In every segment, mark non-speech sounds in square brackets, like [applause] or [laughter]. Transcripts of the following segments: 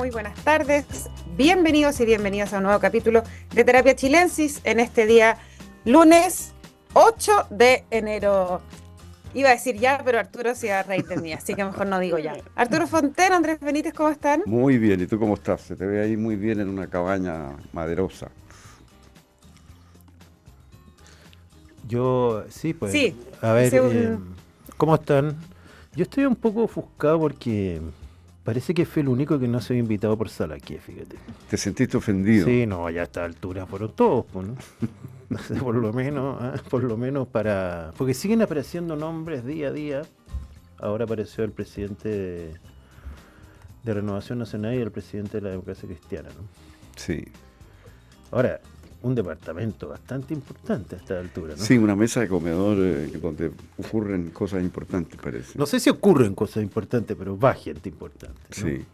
muy buenas tardes. Bienvenidos y bienvenidos a un nuevo capítulo de Terapia Chilensis en este día lunes 8 de enero. Iba a decir ya, pero Arturo se iba a reír de mí, así que mejor no digo ya. Arturo Fontena, Andrés Benítez, ¿cómo están? Muy bien, ¿y tú cómo estás? Se te ve ahí muy bien en una cabaña maderosa. Yo, sí, pues. Sí, A ver, un- eh, ¿cómo están? Yo estoy un poco ofuscado porque parece que fue el único que no se había invitado por Salaqué, fíjate. ¿Te sentiste ofendido? Sí, no, ya a esta altura fueron todos, pues, ¿no? [laughs] Por lo menos, ah, por lo menos para... Porque siguen apareciendo nombres día a día. Ahora apareció el presidente de, de Renovación Nacional y el presidente de la Democracia Cristiana, ¿no? Sí. Ahora, un departamento bastante importante a esta altura, ¿no? Sí, una mesa de comedor eh, donde ocurren cosas importantes, parece. No sé si ocurren cosas importantes, pero va gente importante. ¿no? Sí,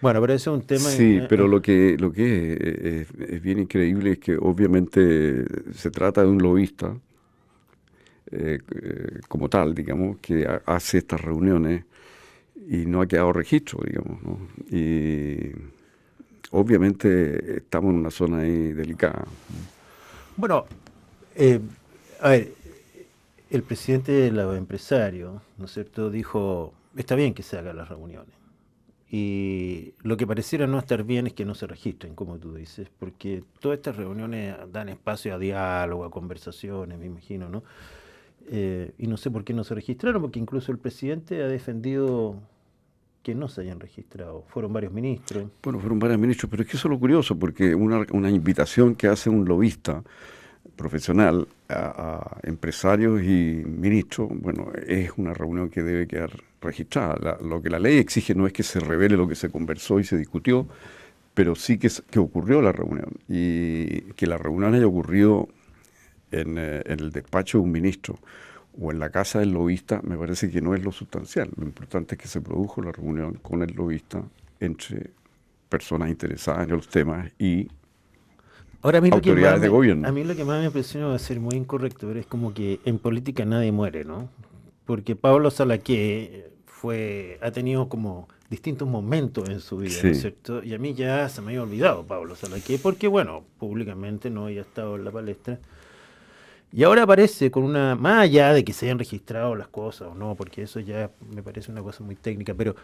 Bueno, pero eso es un tema. sí, eh, pero lo que, lo que es, es- es bien increíble es que obviamente se trata de un lobista eh, eh, como tal, digamos, que ha- hace estas reuniones y no ha quedado registro, digamos, ¿no? Y obviamente estamos en una zona ahí delicada. Bueno, eh, a ver, el presidente de los empresarios, ¿no es cierto?, dijo: está bien que se hagan las reuniones. Y lo que pareciera no estar bien es que no se registren, como tú dices, porque todas estas reuniones dan espacio a diálogo, a conversaciones, me imagino, ¿no? Eh, y no sé por qué no se registraron, porque incluso el presidente ha defendido que no se hayan registrado. Fueron varios ministros. Bueno, fueron varios ministros, pero es que eso es lo curioso, porque una, una invitación que hace un lobista profesional a, empresarios y ministros, bueno, es una reunión que debe quedar registrada. Lo que la ley exige no es que se revele lo que se conversó y se discutió, pero sí que, que ocurrió la reunión. Y que la reunión haya ocurrido en, eh, en el despacho de un ministro o en la casa del lobista, me parece que no es lo sustancial. Lo importante es que se produjo la reunión con el lobista entre personas interesadas en los temas y Ahora a mí, autoridades de me- gobierno. a mí lo que más me impresiona va a ser muy incorrecto, pero es como que en política nadie muere, ¿no? Porque Pablo Salaqué fue, ha tenido como distintos momentos en su vida, ¿no es Sí. cierto? Y a mí ya se me había olvidado Pablo Salaqué, porque bueno, públicamente no había estado en la palestra. Y ahora aparece con una, más allá de que se hayan registrado las cosas o no, porque eso ya me parece una cosa muy técnica, pero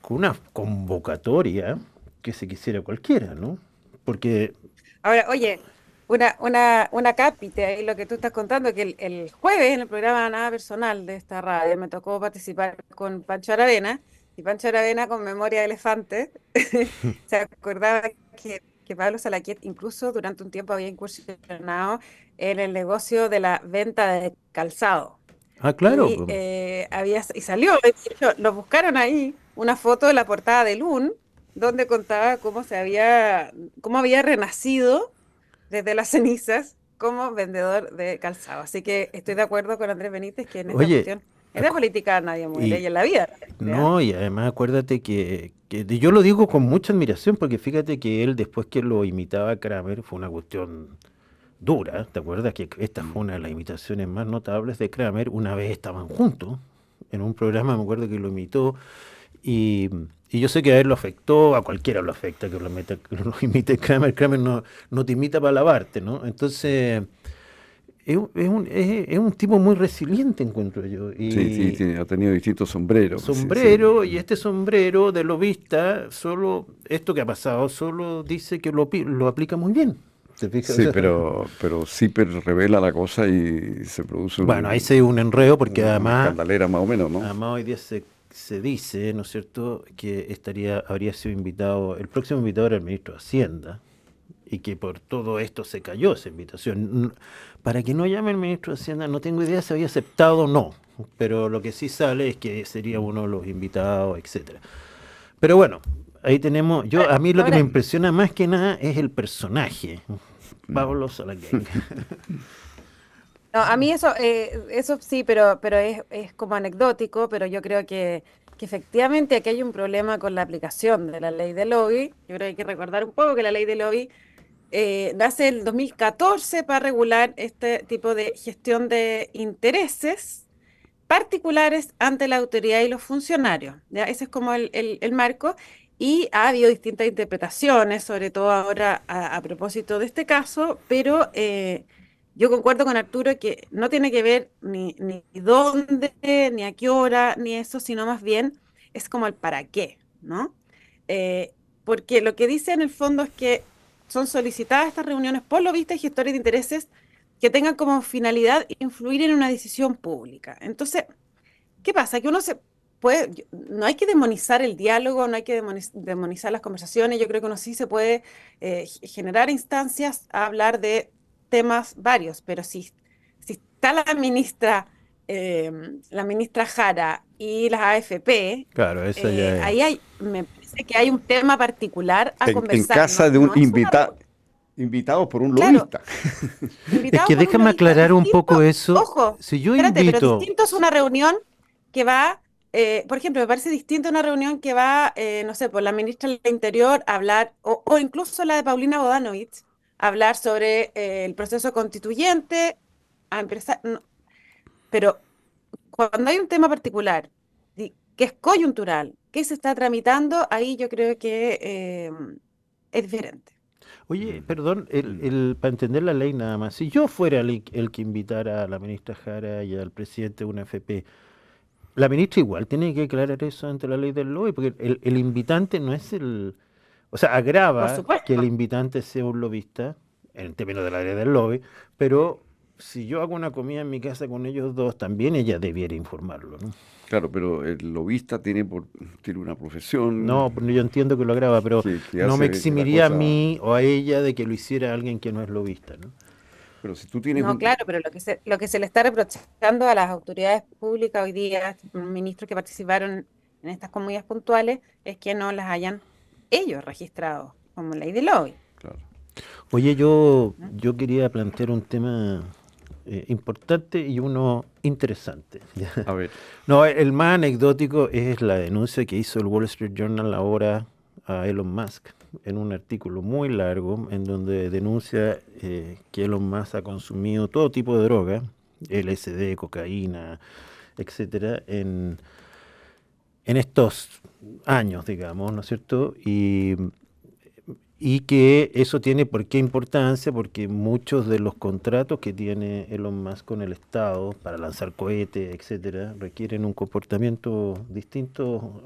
con una convocatoria que se quisiera cualquiera, ¿no? Porque Ahora, oye, una, una, una cápite ahí lo que tú estás contando, que el, el jueves en el programa Nada Personal de esta radio me tocó participar con Pancho Aravena, y Pancho Aravena con memoria de elefante [laughs] [laughs] se acordaba que, que Pablo Salaquiet incluso durante un tiempo había incursionado en el negocio de la venta de calzado. Ah, claro. Y, eh, había, y salió, lo buscaron ahí, una foto de la portada de Lun, donde contaba cómo se había, cómo había renacido desde las cenizas como vendedor de calzado. Así que estoy de acuerdo con Andrés Benítez que en esta Oye, cuestión, en la política nadie muere y- y, en la vida. No, y además acuérdate que, que yo lo digo con mucha admiración porque fíjate que él después que lo imitaba a Kramer fue una cuestión dura. ¿Te acuerdas que esta fue una de las imitaciones más notables de Kramer? Una vez estaban juntos en un programa, me acuerdo que lo imitó y, y yo sé que a él lo afectó, a cualquiera lo afecta que lo, meta- que [laughs] lo imite Kramer. Kramer no, no te imita para lavarte, ¿no? Entonces... Es, un- es un, es- es un tipo muy resiliente, encuentro yo. Y, sí, ha tenido distintos sombreros. sí, sí. sombrero y este sombrero de lobista solo esto que ha pasado solo dice que lo, lo aplica muy bien ¿Te fijas? O Sí, sea, pero, pero revela la cosa y se produce un- bueno ahí se dio un enredo porque una además escandalera más o menos, ¿no? además hoy día se, se dice no es cierto que estaría habría sido invitado el próximo invitado era el ministro de Hacienda y que por todo esto se cayó esa invitación. Para que no llame el ministro de Hacienda, no tengo idea si había aceptado o no, pero lo que sí sale es que sería uno de los invitados, etcétera. Pero bueno, ahí tenemos, yo a mí lo que me impresiona más que nada es el personaje, Pablo Salaquén. [laughs] No, a mí eso, eh, eso sí, pero, pero es, es como anecdótico, pero yo creo que, que efectivamente aquí hay un problema con la aplicación de la ley de lobby. Yo creo que hay que recordar un poco que la ley de lobby eh, nace el 2014 para regular este tipo de gestión de intereses particulares ante la autoridad y los funcionarios. ¿ya? Ese es como el, el- marco. Y ha habido distintas interpretaciones, sobre todo ahora a, propósito de este caso, pero eh, yo concuerdo con Arturo que no tiene que ver ni, ni dónde, ni a qué hora, ni eso, sino más bien es como el para qué, ¿no? Eh, porque lo que dice en el fondo es que son solicitadas estas reuniones por lo visto gestores de intereses que tengan como finalidad influir en una decisión pública. Entonces, ¿qué pasa? Que uno se puede, no hay que demonizar el diálogo, no hay que demonizar las conversaciones, yo creo que uno sí se puede eh, generar instancias a hablar de temas varios, pero si, si está la ministra, em, la ministra Jara y las AFP, claro, ya eh, ahí hay, me parece que hay un tema particular a conversar. En casa de un invitado. Invitado por un lobista. [laughs] es que déjame aclarar un poco eso. Ojo, si yo espérate, invito... pero distinto es una reunión que va eh, por ejemplo, me parece distinto una reunión que va, eh, no sé, por la ministra del Interior a hablar, o, o, incluso la de Paulina Bodanovich, hablar sobre eh, el proceso constituyente, a empezar, pero cuando hay un tema particular que es coyuntural, que se está tramitando, ahí yo creo que eh, es diferente. Oye, perdón, el, para entender la ley nada más, si yo fuera el, que invitara a la ministra Jara y al presidente de una FP, la ministra igual tiene que aclarar eso ante la ley del lobby, porque el, el invitante no es el, o sea, agrava que el invitante sea un lobista, en términos de la ley del lobby, pero si yo hago una comida en mi casa con ellos dos, también ella debiera informarlo, ¿no? Claro, pero el lobista tiene, por, tiene una profesión. No, yo entiendo que lo agrava, pero no me eximiría a mí o a ella de que lo hiciera alguien que no es lobista, ¿no? Pero si tú tienes no, claro, pero lo que, se, lo que se le está reprochando a las autoridades públicas hoy día, ministros que participaron en estas comidas puntuales, es que no las hayan ellos registrados como ley de lobby. Oye, yo, yo quería plantear un tema eh, importante y uno interesante. [laughs] A ver. No, el más anecdótico es la denuncia que hizo el Wall Street Journal ahora a Elon Musk en un artículo muy largo en donde denuncia eh, que Elon Musk ha consumido todo tipo de droga, LSD, cocaína, etcétera, en en estos años, digamos, ¿no es cierto? Y, y que eso tiene por qué importancia, porque muchos de los contratos que tiene Elon Musk con el Estado para lanzar cohetes, etcétera, requieren un comportamiento distinto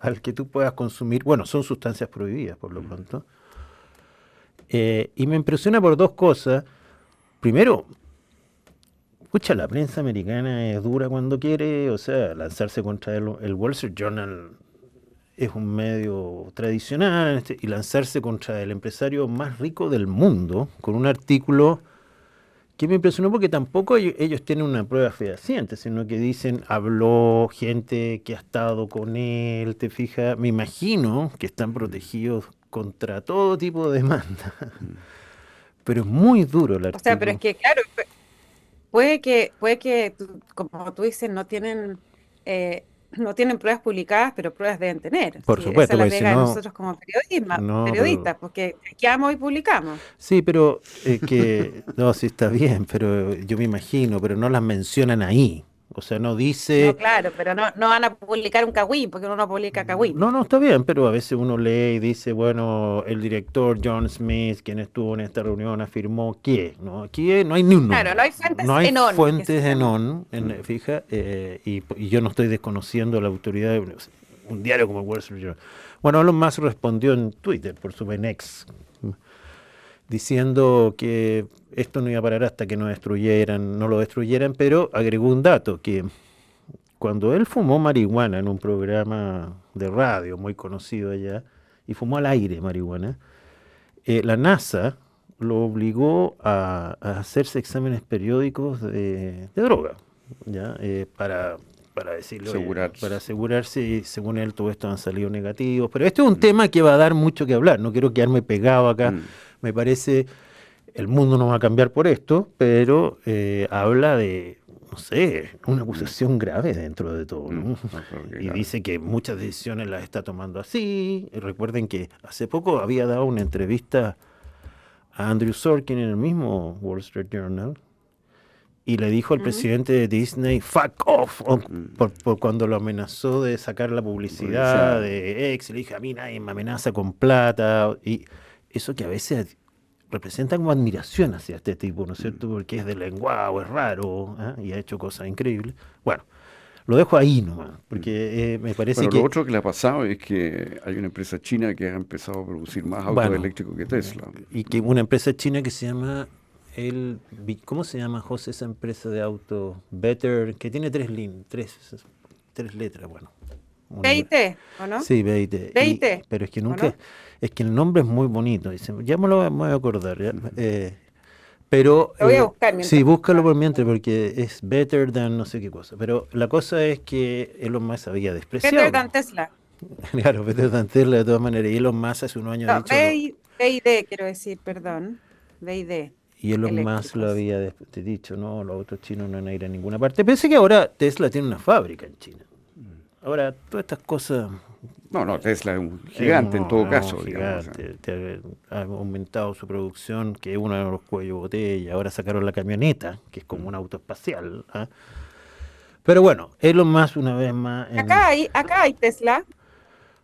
al, [laughs] que tú puedas consumir. Bueno, son sustancias prohibidas, por lo tanto. Eh, y me impresiona por dos cosas. Primero, Escucha, la prensa americana es dura cuando quiere, o sea, lanzarse contra el, el Wall Street Journal es un medio tradicional este, y lanzarse contra el empresario más rico del mundo con un artículo que me impresionó porque tampoco ellos, tienen una prueba fehaciente, sino que dicen, habló gente que ha estado con él, te fijas, me imagino que están protegidos contra todo tipo de demanda. [laughs] Pero es muy duro el artículo. O sea, pero es que, claro, Puede que, puede que como tú dices, no tienen, eh, no tienen pruebas publicadas, pero pruebas deben tener. Por supuesto, esa es la pega de nosotros como periodistas, porque chequeamos y publicamos. Sí, pero eh, que, no, sí está bien, pero yo me imagino, pero no las mencionan ahí. O sea, no dice... No, claro, pero no, no van a publicar un cagüín, porque uno no publica cagüín. No, no, está bien, pero a veces uno lee y dice, bueno, el director John Smith, quien estuvo en esta reunión, afirmó que, ¿no? Aquí no hay ni un Claro, no hay fuentes No hay fuentes en on, en, fija, eh, y, yo no estoy desconociendo la autoridad de un diario como Wall Street Journal. Bueno, Elon Musk respondió en Twitter por su Benex, diciendo que esto no iba a parar hasta que no destruyeran, no lo destruyeran, pero agregó un dato que cuando él fumó marihuana en un programa de radio muy conocido allá, y fumó al aire marihuana, eh, la NASA lo obligó a, hacerse exámenes periódicos de, droga, ¿ya? Eh, para, para decirlo, para asegurarse, según él todo esto han salido negativos. Pero este es un mm. tema que va a dar mucho que hablar, no quiero quedarme pegado acá. Mm me parece, el mundo no va a cambiar por esto, pero eh, habla de, no sé, una acusación grave dentro de todo. Mm, [laughs] y dice que muchas decisiones las está tomando así. recuerden que hace poco había dado una entrevista a Andrew Sorkin en el mismo Wall Street Journal y le dijo al presidente de Disney, fuck off, Mm. por, por cuando lo amenazó de sacar la publicidad de X, le dije, a mí nadie me amenaza con plata, y eso que a veces representa como admiración hacia este tipo, ¿no es cierto? Porque es de lenguado, es raro, ¿ah? y ha hecho cosas increíbles. Bueno, lo dejo ahí nomás, porque eh, me parece Bueno, que... lo otro que le ha pasado es que hay una empresa china que ha empezado a producir más autos Bueno, eléctricos que Tesla. Y que una empresa china que se llama el Bi- ¿cómo se llama José esa empresa de auto? Better, que tiene tres lin, tres, tres letras, bueno. BIT, ¿o no? Sí, BIT. Y- BIT, pero es que ¿o nunca, no? es que el nombre es muy bonito, dice, ya me lo voy a acordar, ya, eh, pero Lo voy a eh, buscar mientras sí, búscalo por mientras porque es better than no sé qué cosa. Pero la cosa es que Elon Musk había despreciado. Better than Tesla. [laughs] claro, better than Tesla de todas maneras. Y Elon Musk hace unos años ha No, dicho BI BID, quiero decir, perdón. BID. Y Elon Musk lo eléctricos. había des- te dicho, no, los autos chinos no van a ir a ninguna parte. Pensé que ahora Tesla tiene una fábrica en China. Ahora, todas estas cosas... No, no, Tesla es un gigante eh, en todo no, caso. digamos, ha, aumentado su producción, que es uno de los cuellos de botella. Ahora sacaron la camioneta, que es como un auto espacial. ¿ah? Pero bueno, Elon Musk una vez más... En, Acá hay, acá hay Tesla.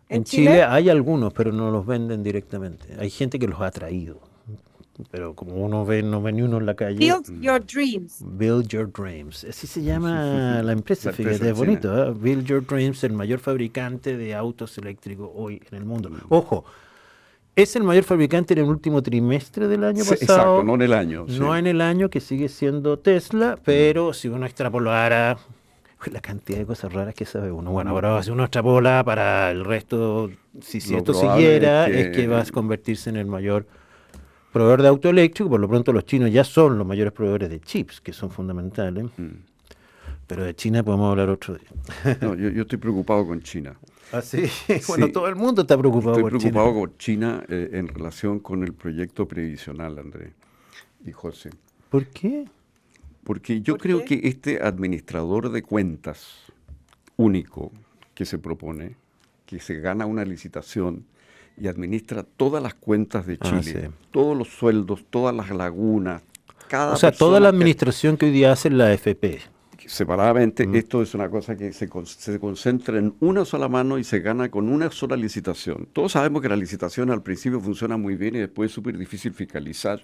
en Chile hay algunos, pero no los venden directamente. Hay gente que los ha traído. Pero como uno ve, no ve ni uno en la calle... Build Your Dreams. Build Your Dreams. Así se llama la empresa, La fíjate, empresa es bonito. ¿eh? Build Your Dreams, el mayor fabricante de autos eléctricos hoy en el mundo. Mm. Ojo, es el mayor fabricante en el último trimestre del año Sí, pasado. exacto, no en el año. sí. No en el año que sigue siendo Tesla, pero si uno extrapolara la cantidad de cosas raras que sabe uno. Bueno, ahora si uno extrapola para el resto, si, si esto siguiera, es es que- que va a convertirse en el mayor proveedor de auto eléctrico. Por lo pronto los chinos ya son los mayores proveedores de chips, que son fundamentales. Mm. Pero de China podemos hablar otro día. No, yo, yo estoy preocupado con China. Así, [laughs] bueno, Sí. todo el mundo está preocupado Estoy por preocupado China. con China eh, en relación con el proyecto previsional, Andrés y José. ¿Por qué? Porque yo ¿Por creo qué? que este administrador de cuentas único que se propone, que se gana una licitación y administra todas las cuentas de Ah, Chile, sí. todos los sueldos, todas las lagunas, cada O sea, toda la administración que hoy día hace la FP. que separadamente, Mm. esto es una cosa que se, con- se concentra en una sola mano y se gana con una sola licitación. Todos sabemos que la licitación al principio funciona muy bien y después es súper difícil fiscalizar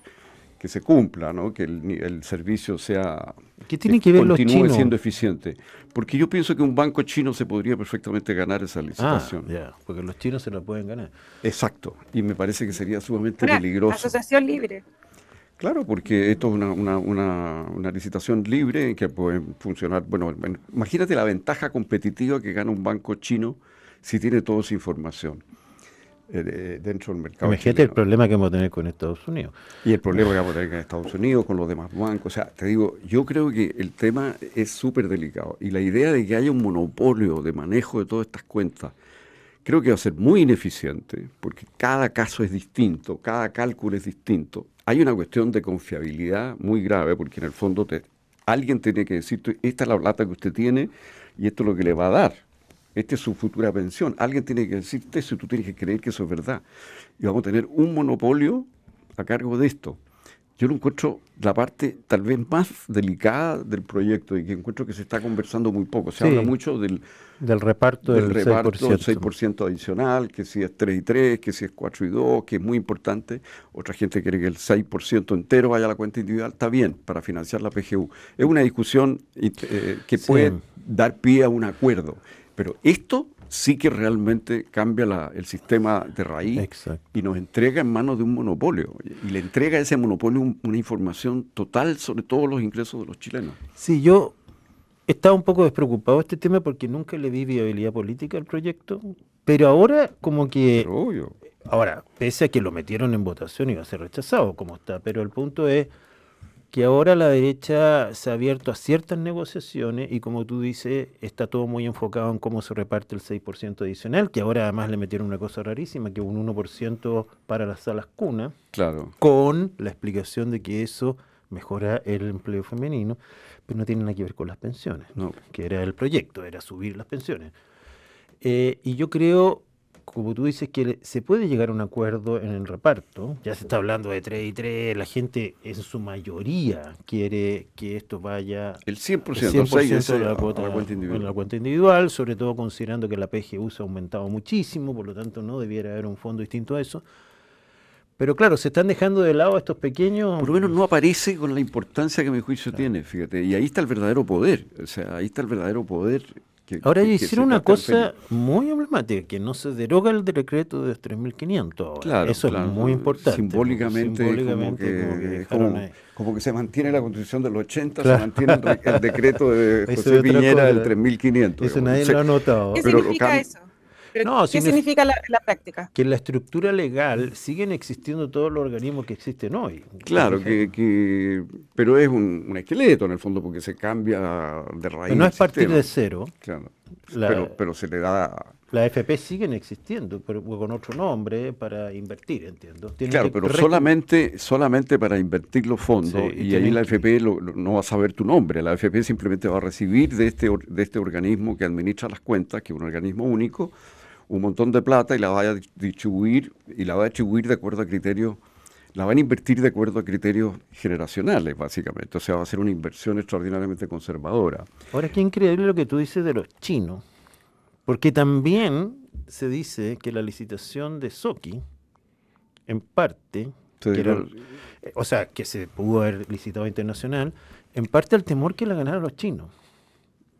que se cumpla, ¿no? que el, ni- el servicio sea ¿Qué tienen que ver los continúe chinos? siendo eficiente. Porque yo pienso que un banco chino se podría perfectamente ganar esa Ah, licitación. porque los chinos se la pueden ganar. Exacto. Y me parece que sería sumamente Una peligroso. asociación libre. Claro, porque esto es una, una, una, una licitación libre en que puede funcionar. Bueno, bueno, imagínate la ventaja competitiva que gana un banco chino si tiene toda esa información eh, de- dentro del mercado. Imagínate el problema que vamos a tener con Estados Unidos. Y el problema que vamos a tener en Estados Unidos, con los demás bancos. O sea, te digo, yo creo que el tema es súper delicado. Y la idea de que haya un monopolio de manejo de todas estas cuentas, creo que va a ser muy ineficiente, porque cada caso es distinto, cada cálculo es distinto. Hay una cuestión de confiabilidad muy grave, porque en el fondo te, alguien tiene que decir, esta es la plata que usted tiene y esto es lo que le va a dar. Esta es su futura pensión. Alguien tiene que decirte eso y tú tienes que creer que eso es verdad. Y vamos a tener un monopolio a cargo de esto. Yo lo encuentro la parte tal vez más delicada del proyecto y que encuentro que se está conversando muy poco. Se Sí. habla mucho del, Del reparto del del, reparto 6%. del 6% adicional, que si es 3 y 3, que si es 4 y 2, que es muy importante. Otra gente quiere que el 6% entero vaya a la cuenta individual. Está bien, para financiar la PGU. Es una discusión eh, que Sí. puede dar pie a un acuerdo. Pero esto sí que realmente cambia la- el sistema de raíz Exacto. y nos entrega en manos de un monopolio. Y le entrega a ese monopolio un- una información total sobre todos los ingresos de los chilenos. Sí, yo estaba un poco despreocupado de este tema porque nunca le vi viabilidad política al proyecto, pero ahora como que... Pero obvio. Ahora, pese a que lo metieron en votación y va a ser rechazado como está, pero el punto es que ahora la derecha se ha abierto a ciertas negociaciones y como tú dices, está todo muy enfocado en cómo se reparte el 6% adicional, que ahora además le metieron una cosa rarísima, que un 1% para las salas cuna, Claro. con la explicación de que eso mejora el empleo femenino, pero no tiene nada que ver con las pensiones No. que era el proyecto, era subir las pensiones. Eh, y yo creo como tú dices, que se puede llegar a un acuerdo en el reparto. Ya se está hablando de 3 y 3, la gente en su mayoría quiere que esto vaya el 100%, el 100 de la, cuota, la cuenta individual. la cuenta individual, sobre todo considerando que la PGU se ha aumentado muchísimo, por lo tanto no debiera haber un fondo distinto a eso. Pero claro, se están dejando de lado estos pequeños. Por lo menos no aparece con la importancia que mi juicio tiene, fíjate. Y ahí está el verdadero poder. O sea, ahí está el verdadero poder ahora que, hicieron una cosa muy emblemática, que no se deroga el decreto de 3.500 Claro, Eso es muy importante. Simbólicamente, como, que, se mantiene la constitución del 80, se mantiene el, decreto de [laughs] José Piñera del 3.500. Eso nadie lo ha notado. ¿Qué significa eso? ¿Qué significa la, práctica? Que en la estructura legal siguen existiendo todos los organismos que existen hoy. Claro, que, pero es un, esqueleto en el fondo porque se cambia de raíz. no es partir de cero. Claro. pero, se le da... La FP siguen existiendo, pero con otro nombre para invertir, entiendo. claro, pero solamente, solamente para invertir los fondos y, ahí la FP no va a saber tu nombre. La FP simplemente va a recibir de este, de este organismo que administra las cuentas, que es un organismo único, un montón de plata y la va a distribuir y la va a distribuir de acuerdo a criterios, la van a invertir de acuerdo a criterios generacionales, básicamente. O sea, va a ser una inversión extraordinariamente conservadora. Ahora, qué increíble lo que tú dices de los chinos, porque también se dice que la licitación de Soki, en parte, o sea, que se pudo haber licitado internacional, en parte al temor que la ganaran los chinos.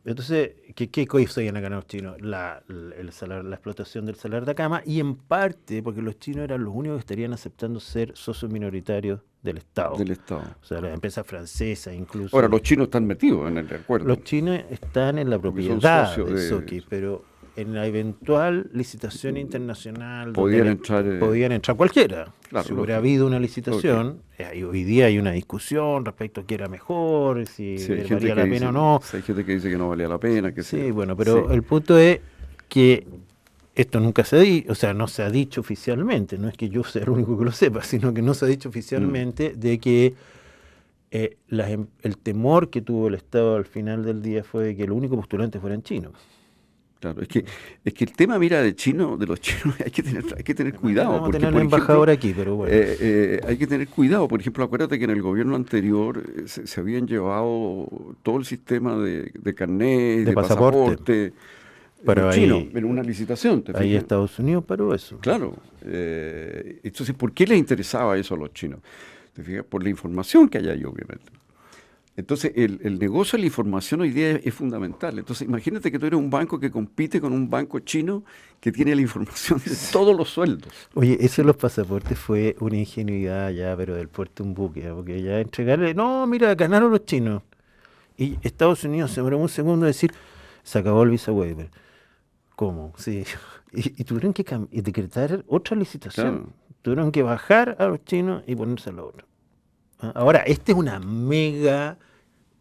Entonces, ¿qué, qué cosa iban a ganar los chinos? La, el la explotación del salar de cama y en parte porque los chinos eran los únicos que estarían aceptando ser socios minoritarios del Estado. Del Estado. O sea, las empresas francesas incluso. Ahora, los chinos están metidos en el acuerdo. Los chinos están en la propiedad de Soki, pero en la eventual licitación internacional podían, entrar, eh, podían entrar cualquiera. si hubiera habido una licitación, eh, hoy día hay una discusión respecto a qué era mejor, si valía la pena o no. hay gente que dice que no valía la pena. Que sí, bueno, pero el punto es que esto nunca se ha dicho, o sea, no se ha dicho oficialmente, no es que yo sea el único que lo sepa, sino que no se ha dicho oficialmente mm. de que eh, em, el temor que tuvo el Estado al final del día fue de que el único postulante fueran chinos. Claro, es que, es que el tema, mira, de chino, de los chinos, [laughs] hay que tener, hay que tener cuidado. Vamos porque, tener embajador aquí, pero bueno. Eh, eh, hay que tener cuidado. Por ejemplo, acuérdate que en el gobierno anterior eh, se, habían llevado todo el sistema de, de carnet, de, pasaporte, pero chino, en una licitación. ahí Estados Unidos paró eso. Claro. entonces, ¿por qué les interesaba eso a los chinos? ¿Te fijas? Por la información que hay ahí, obviamente. Entonces, el, negocio de la información hoy día es, fundamental. Entonces, imagínate que tú eres un banco que compite con un banco chino que tiene la información de todos los sueldos. Oye, eso de los pasaportes fue una ingenuidad ya, pero del puerto un buque, porque ya entregarle, no, mira, ganaron los chinos. Y Estados Unidos se demoró un segundo en decir, se acabó el visa waiver. ¿Cómo? Sí. [laughs] Y, tuvieron que decretar otra licitación. Tuvieron que bajar a los chinos y ponerse a la otra. Ah, ahora, esta es una mega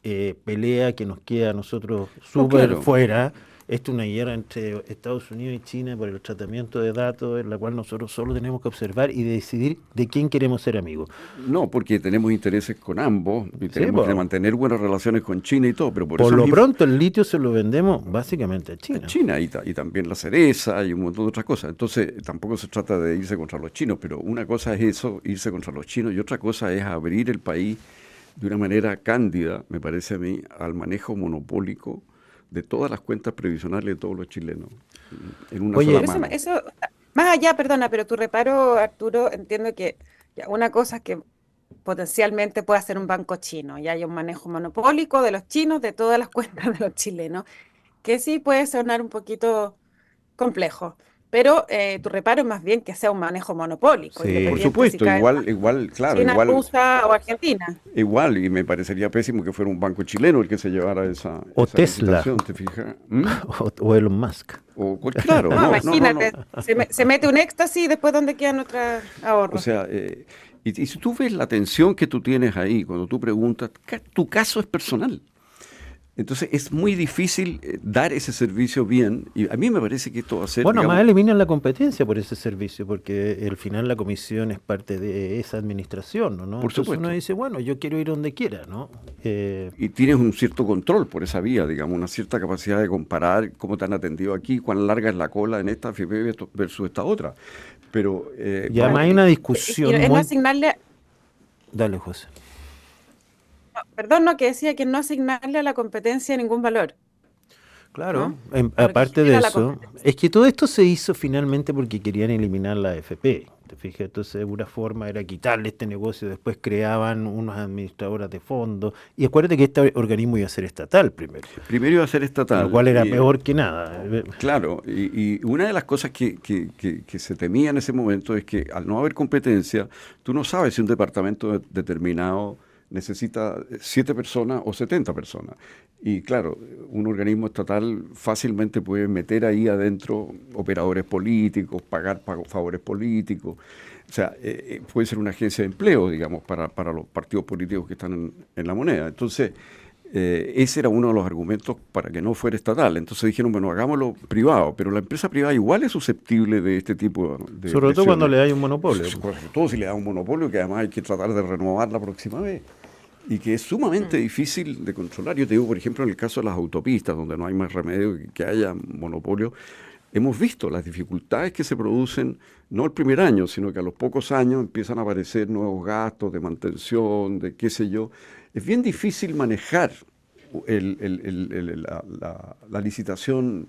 eh, pelea que nos queda a nosotros súper fuera. Esto es una guerra entre Estados Unidos y China por el tratamiento de datos, en la cual nosotros solo tenemos que observar y decidir de quién queremos ser amigos. No, porque tenemos intereses con ambos y tenemos que mantener buenas relaciones con China y todo, pero por, lo pronto el litio se lo vendemos básicamente a China. A China y, y, también la cereza y un montón de otras cosas. Entonces tampoco se trata de irse contra los chinos, pero una cosa es eso, irse contra los chinos, y otra cosa es abrir el país de una manera cándida, me parece a mí, al manejo monopólico de todas las cuentas previsionales de todos los chilenos. En una Oye, Eso, más allá, perdona, pero tu reparo, Arturo, entiendo que una cosa es que potencialmente puede ser un banco chino y hay un manejo monopólico de los chinos de todas las [laughs] cuentas de los chilenos, que sí puede sonar un poquito complejo. Pero eh, tu reparo es más bien que sea un manejo monopólico. por supuesto, igual, igual, claro. China, igual, o Argentina. Igual, y me parecería pésimo que fuera un banco chileno el que se llevara esa. O Tesla. ¿te fijas? ¿Mm? [laughs] O, Elon Musk. O, claro, [laughs] no, imagínate, Se, mete un éxtasis y después dónde quedan nuestros ahorros. O sea, eh, y, y si tú ves la atención que tú tienes ahí, cuando tú preguntas, tu caso es personal. Entonces es muy difícil eh, dar ese servicio bien y a mí me parece que esto va a ser... Bueno, más eliminan la competencia por ese servicio porque al final la comisión es parte de esa administración, ¿no? Por supuesto. uno dice, bueno, yo quiero ir donde quiera, ¿no? Eh, y tienes un cierto control por esa vía, digamos, una cierta capacidad de comparar cómo te han atendido aquí, cuán larga es la cola en esta FP versus esta otra. Pero... Eh, y además hay una discusión... Es no asignarle... Dale, José perdón, no, que decía que no asignarle a la competencia ningún valor. Claro, aparte de eso, es que todo esto se hizo finalmente porque querían eliminar la AFP. ¿Te fijas? Entonces, una forma era quitarle este negocio, después creaban unas administradoras de fondos. Y acuérdate que este organismo iba a ser estatal primero. Primero iba a ser estatal. Lo cual era peor que nada. Claro, y, una de las cosas que, que, que, se temía en ese momento es que al no haber competencia, tú no sabes si un departamento determinado necesita siete personas o 70 personas. Y claro, un organismo estatal fácilmente puede meter ahí adentro operadores políticos, pagar favores políticos. O sea, eh, eh, puede ser una agencia de empleo, digamos, para, para los partidos políticos que están en, la moneda. Entonces, eh, ese era uno de los argumentos para que no fuera estatal. Entonces dijeron, bueno, hagámoslo privado, pero la empresa privada igual es susceptible de este tipo de... Sobre todo cuando le hay un monopolio. Sobre todo si le da un monopolio, que además hay que tratar de renovar la próxima vez y que es sumamente mm. difícil de controlar. Yo te digo, por ejemplo, en el caso de las autopistas, donde no hay más remedio que haya monopolio, hemos visto las dificultades que se producen, no el primer año, sino que a los pocos años empiezan a aparecer nuevos gastos de mantención, de qué sé yo. Es bien difícil manejar la, licitación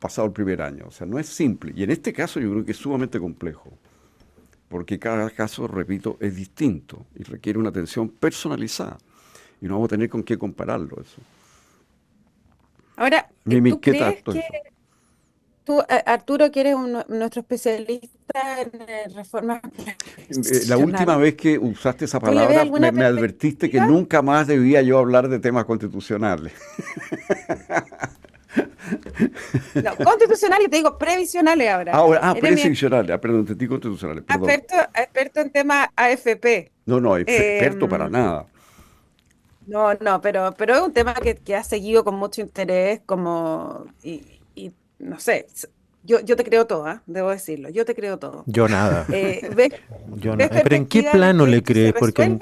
pasado el primer año. O sea, no es simple. Y en este caso yo creo que es sumamente complejo porque cada caso, repito, es distinto y requiere una atención personalizada. Y no vamos a tener con qué compararlo eso. Ahora, ¿tú crees que tú, Arturo, que eres nuestro especialista en reformas? [laughs] Eh, la última vez que usaste esa palabra me, me advertiste que nunca más debía yo hablar de temas constitucionales. No, constitucionales, te digo previsionales ahora. Ahora, ah, previsionales, ah, perdón, te digo constitucionales. Experto, experto en tema AFP. No, no, experto para em, nada. No, no, pero, pero es un tema que, que ha seguido con mucho interés, como, y no sé, yo, yo te creo todo, ¿eh? debo decirlo, yo te creo todo. Yo nada. Eh, [laughs] yo no. Pero ¿en qué plano le crees? Porque,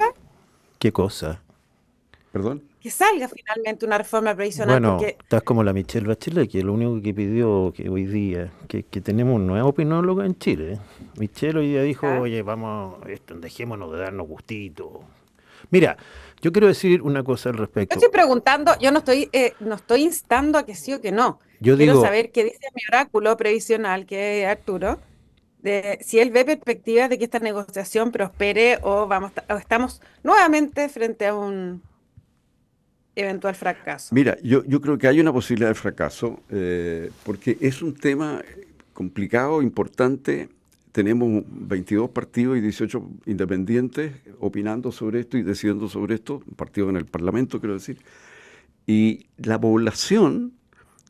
¿Qué cosa? ¿Perdón? que salga finalmente una reforma previsional. Bueno, estás como la Michelle Bachelet, que lo único que pidió que hoy día, que, tenemos un nuevo opinólogo en Chile. Michelle hoy día dijo, ah. oye, vamos, esto, dejémonos de darnos gustito. Mira, yo quiero decir una cosa al respecto. Yo estoy preguntando, yo no estoy, eh, no estoy instando a que sí o que no. Yo quiero saber qué dice mi oráculo previsional, que es Arturo, de si él ve perspectivas de que esta negociación prospere o vamos o estamos nuevamente frente a un eventual fracaso? Mira, yo, yo creo que hay una posibilidad de fracaso eh, porque es un tema complicado, importante. Tenemos 22 partidos y 18 independientes opinando sobre esto y decidiendo sobre esto, partidos en el Parlamento, quiero decir. Y la población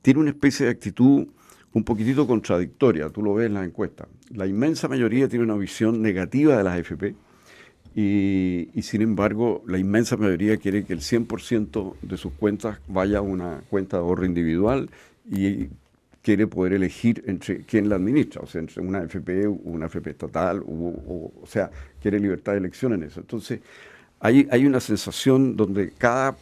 tiene una especie de actitud un poquitito contradictoria, tú lo ves en las encuestas. La inmensa mayoría tiene una visión negativa de las AFP, y, sin embargo, la inmensa mayoría quiere que el 100% de sus cuentas vaya a una cuenta de ahorro individual y quiere poder elegir entre quién la administra, o sea, entre una FP, una FP estatal, o, o, sea, quiere libertad de elección en eso. Entonces, hay, hay una sensación donde cada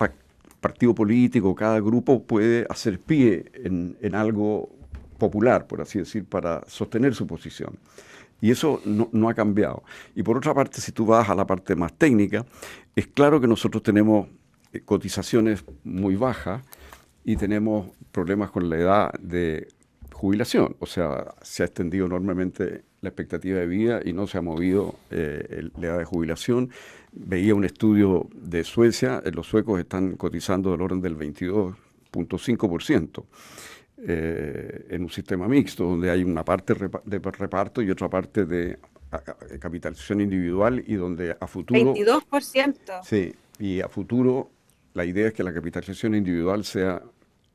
partido político, cada grupo puede hacer pie en, algo popular, por así decir, para sostener su posición. Y eso no, ha cambiado. Y por otra parte, si tú vas a la parte más técnica, es claro que nosotros tenemos eh, cotizaciones muy bajas y tenemos problemas con la edad de jubilación. O sea, se ha extendido enormemente la expectativa de vida y no se ha movido eh, la edad de jubilación. Veía un estudio de Suecia, eh, los suecos están cotizando del orden del 22.5%. Eh, en un sistema mixto, donde hay una parte de reparto y otra parte de capitalización individual y donde a futuro... 22%. Sí, y a futuro la idea es que la capitalización individual sea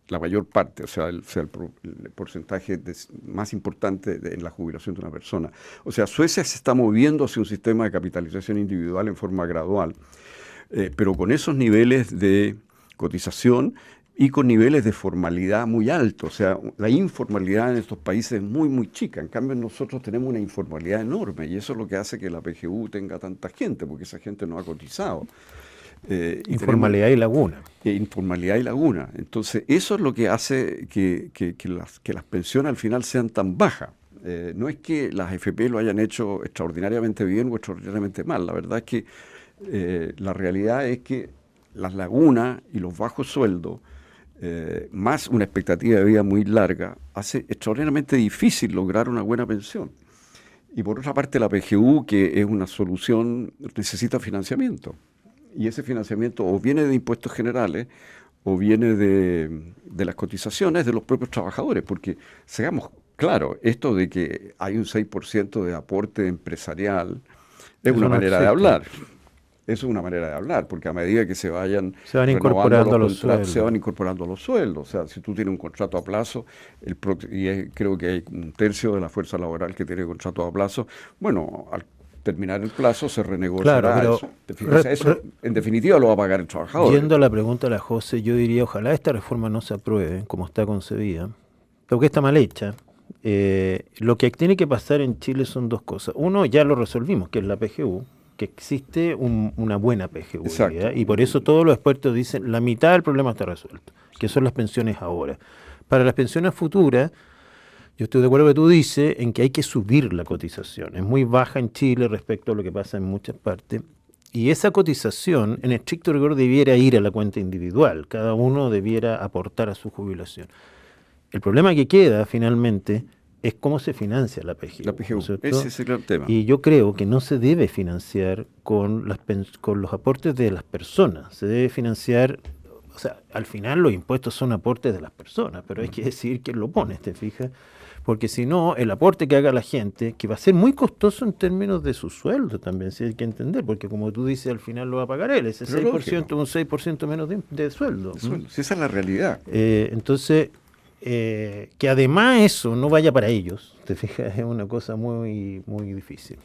la mayor parte, o sea, el, sea el, porcentaje más importante en la jubilación de una persona. O sea, Suecia se está moviendo hacia un sistema de capitalización individual en forma gradual, eh, pero con esos niveles de cotización y con niveles de formalidad muy altos. O sea, la informalidad en estos países es muy, muy chica. En cambio, nosotros tenemos una informalidad enorme y eso es lo que hace que la PGU tenga tanta gente, porque esa gente no ha cotizado. Eh, informalidad y laguna. informalidad y laguna. Entonces, eso es lo que hace que, las, que las pensiones al final sean tan bajas. Eh, no es que las FP lo hayan hecho extraordinariamente bien o extraordinariamente mal. La verdad es que eh, la realidad es que las lagunas y los bajos sueldos eh, más una expectativa de vida muy larga, hace extraordinariamente difícil lograr una buena pensión. Y por otra parte, la PGU, que es una solución, necesita financiamiento. Y ese financiamiento o viene de impuestos generales o viene de, las cotizaciones de los propios trabajadores, porque seamos claros, esto de que hay un 6% de aporte empresarial es una manera de hablar. Eso es una manera de hablar, porque a medida que se vayan se van incorporando los, sueldos. Se van incorporando los sueldos. O sea, si tú tienes un contrato a plazo, el y creo que hay un tercio de la fuerza laboral que tiene contrato a plazo, bueno, al terminar el plazo se renegociará claro, eso. en definitiva lo va a pagar el trabajador. Yendo a la pregunta de la José, yo diría, ojalá esta reforma no se apruebe como está concebida, porque está mal hecha. Eh, lo que tiene que pasar en Chile son dos cosas. Uno, ya lo resolvimos, que es la PGU, que existe una buena PGU. Y por eso todos los expertos dicen la mitad del problema está resuelto, que son las pensiones ahora. Para las pensiones futuras, yo estoy de acuerdo que tú dices en que hay que subir la cotización. Es muy baja en Chile respecto a lo que pasa en muchas partes. Y esa cotización, en estricto rigor, debiera ir a la cuenta individual. Cada uno debiera aportar a su jubilación. El problema que queda finalmente es cómo se financia la PGU. La PGU, ese es el tema. Y yo creo que no se debe financiar con, las, con los aportes de las personas, se debe financiar, o sea, al final los impuestos son aportes de las personas, pero hay que decir quién lo pone, ¿te fijas? Porque si no, el aporte que haga la gente, que va a ser muy costoso en términos de su sueldo también, si hay que entender, porque como tú dices, al final lo va a pagar él, ese 6%, un 6% menos de, sueldo. esa es la realidad. Eh, entonces, eh, que además eso no vaya para ellos, te fijas, [laughs] es una cosa muy, muy difícil.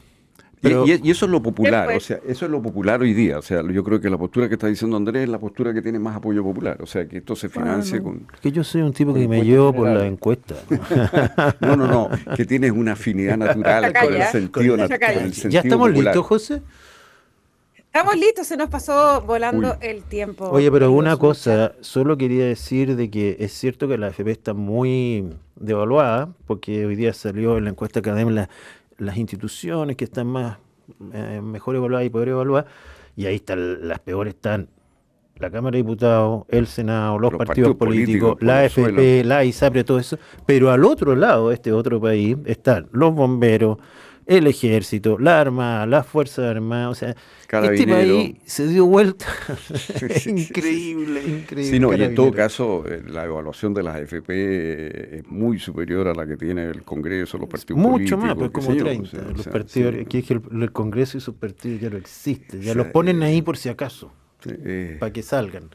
Y, eso es lo popular, o sea, eso es lo popular hoy día. O sea, yo creo que la postura que está diciendo Andrés es la postura que tiene más apoyo popular. O sea, que esto se financie con. Que yo soy un tipo que me llevo por la encuesta. [laughs] no, no, no, que tienes una afinidad natural con el sentido, natural. ¿Ya estamos listos, José? Estamos listos, se nos pasó volando el tiempo. Oye, pero una cosa, solo quería decir de que es cierto que la AFP está muy devaluada, porque hoy día salió en la encuesta académica las instituciones que están más eh, mejor evaluadas y poder evaluar, y ahí están, las peores están la Cámara de Diputados, el Senado, los, partidos, políticos, la AFP, la ISAPRE, todo eso, pero al otro lado de este otro país están los bomberos, el ejército, la armada, las fuerzas armadas, o sea, este país se dio vuelta. [laughs] [laughs] increíble, increíble. Sí, no, y en todo caso, eh, la evaluación de las AFP eh, es muy superior a la que tiene el Congreso, los partidos Mucho políticos. Mucho más, pues como 30. los partidos, que es que el, Congreso y sus partidos ya no existen, ya los ponen ahí por si acaso, eh. para que salgan.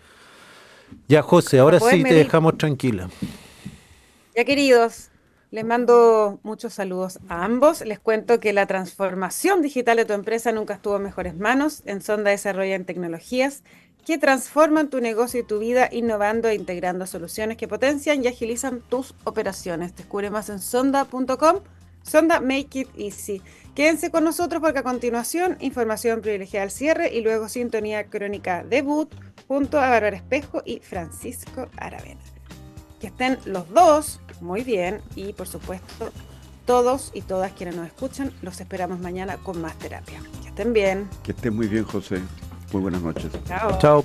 Ya, José, ahora sí te dejamos tranquila. Ya, queridos, les mando muchos saludos a ambos. Les cuento que la transformación digital de tu empresa nunca estuvo en mejores manos. En Sonda desarrollan tecnologías que transforman tu negocio y tu vida, innovando e integrando soluciones que potencian y agilizan tus operaciones. Descubre más en sonda.com. Sonda Make It Easy. Quédense con nosotros porque a continuación información privilegiada al cierre y luego sintonía crónica debut junto a Bárbara Espejo y Francisco Aravena. Que estén los dos muy bien y por supuesto todos y todas quienes nos escuchan, los esperamos mañana con más terapia. Que estén bien. Que estén muy bien, José. Muy buenas noches. Chao. Chao.